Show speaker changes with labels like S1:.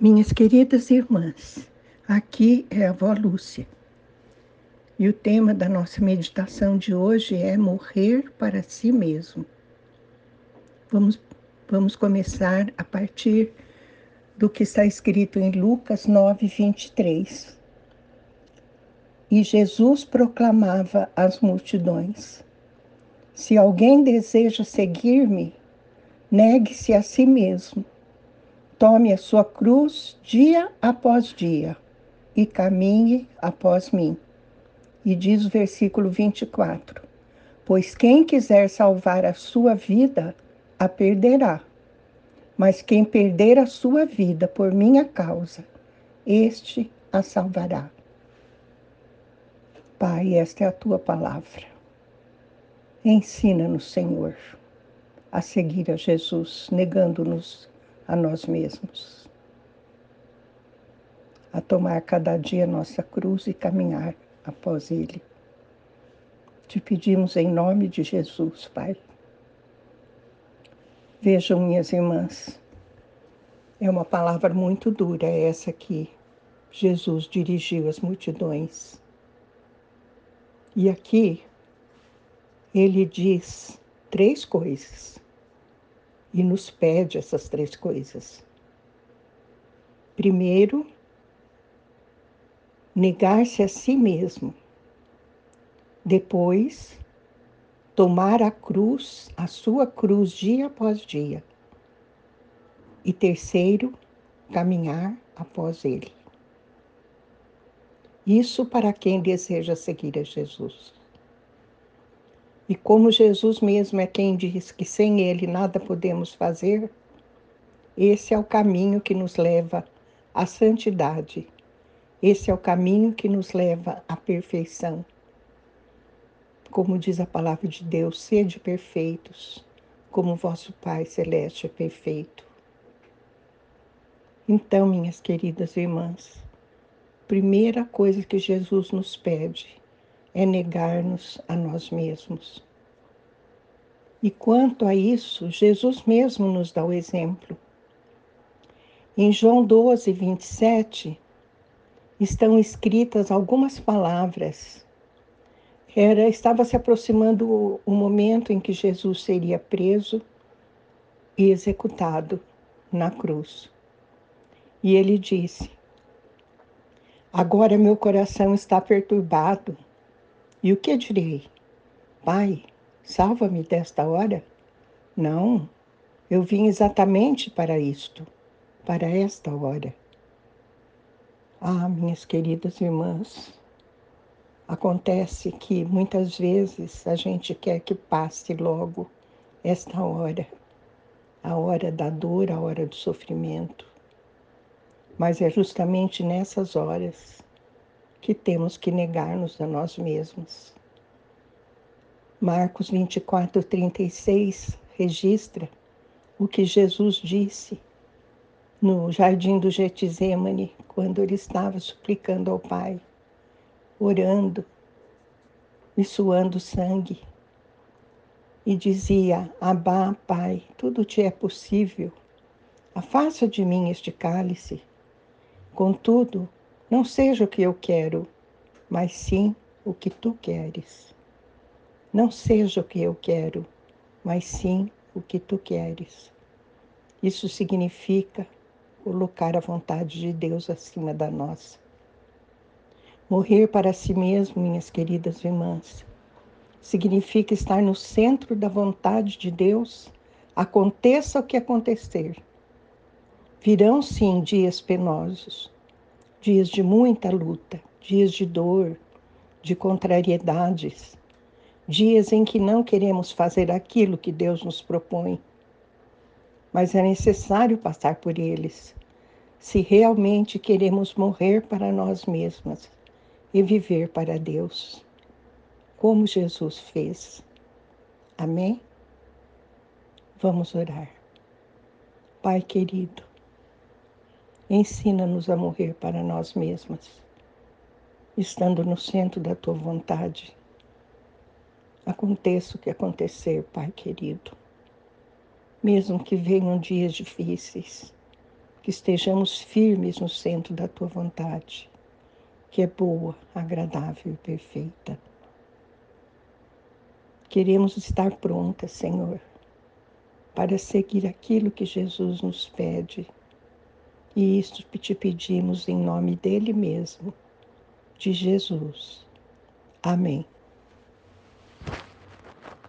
S1: Minhas queridas irmãs, aqui é a avó Lúcia. E o tema da nossa meditação de hoje é morrer para si mesmo. Vamos, vamos começar a partir do que está escrito em Lucas 9, 23. E Jesus proclamava às multidões: Se alguém deseja seguir-me, negue-se a si mesmo Tome a sua cruz dia após dia e caminhe após mim. E diz o versículo 24: Pois quem quiser salvar a sua vida, a perderá. Mas quem perder a sua vida por minha causa, este a salvará. Pai, esta é a tua palavra. Ensina-nos, Senhor, a seguir a Jesus, negando-nos a nós mesmos, a tomar cada dia nossa cruz e caminhar após Ele. Te pedimos em nome de Jesus, Pai. Vejam, minhas irmãs, é uma palavra muito dura essa que Jesus dirigiu às multidões. E aqui ele diz três coisas e nos pede essas três coisas. Primeiro, negar-se a si mesmo. Depois, tomar a cruz, a sua cruz dia após dia. E terceiro, caminhar após ele. Isso para quem deseja seguir a Jesus. E como Jesus mesmo é quem diz que sem Ele nada podemos fazer, esse é o caminho que nos leva à santidade. Esse é o caminho que nos leva à perfeição. Como diz a palavra de Deus, sede perfeitos, como vosso Pai Celeste é perfeito. Então, minhas queridas irmãs, primeira coisa que Jesus nos pede é negar-nos a nós mesmos. E quanto a isso, Jesus mesmo nos dá o exemplo. Em João 12, 27, estão escritas algumas palavras. Era, estava se aproximando o, o momento em que Jesus seria preso e executado na cruz. E ele disse: Agora meu coração está perturbado e o que direi? Pai, salva-me desta hora? Não, eu vim exatamente para isto, para esta hora. Ah, minhas queridas irmãs, acontece que muitas vezes a gente quer que passe logo esta hora, a hora da dor, a hora do sofrimento. Mas é justamente nessas horas que temos que negar-nos a nós mesmos. Marcos 24, 36 registra o que Jesus disse no jardim do Getsemane, quando ele estava suplicando ao Pai, orando e suando sangue. E dizia: Abá, Pai, tudo te é possível. Afasta de mim este cálice. Contudo, não seja o que eu quero, mas sim o que tu queres. Não seja o que eu quero, mas sim o que tu queres. Isso significa colocar a vontade de Deus acima da nossa. Morrer para si mesmo, minhas queridas irmãs, significa estar no centro da vontade de Deus, aconteça o que acontecer. Virão sim dias penosos, dias de muita luta, dias de dor, de contrariedades, dias em que não queremos fazer aquilo que Deus nos propõe. Mas é necessário passar por eles, se realmente queremos morrer para nós mesmas e viver para Deus, como Jesus fez. Amém? Vamos orar. Pai querido, Ensina-nos a morrer para nós mesmas, estando no centro da tua vontade. Aconteça o que acontecer, Pai querido. Mesmo que venham dias difíceis, que estejamos firmes no centro da tua vontade, que é boa, agradável e perfeita. Queremos estar prontas, Senhor, para seguir aquilo que Jesus nos pede. E isto te pedimos em nome dele mesmo, de Jesus. Amém.